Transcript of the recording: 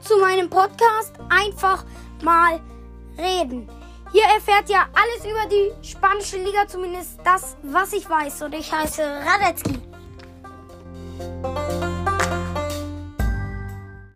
zu meinem Podcast Einfach mal reden. Hier erfährt ihr alles über die spanische Liga, zumindest das, was ich weiß. Und ich heiße Radetzky.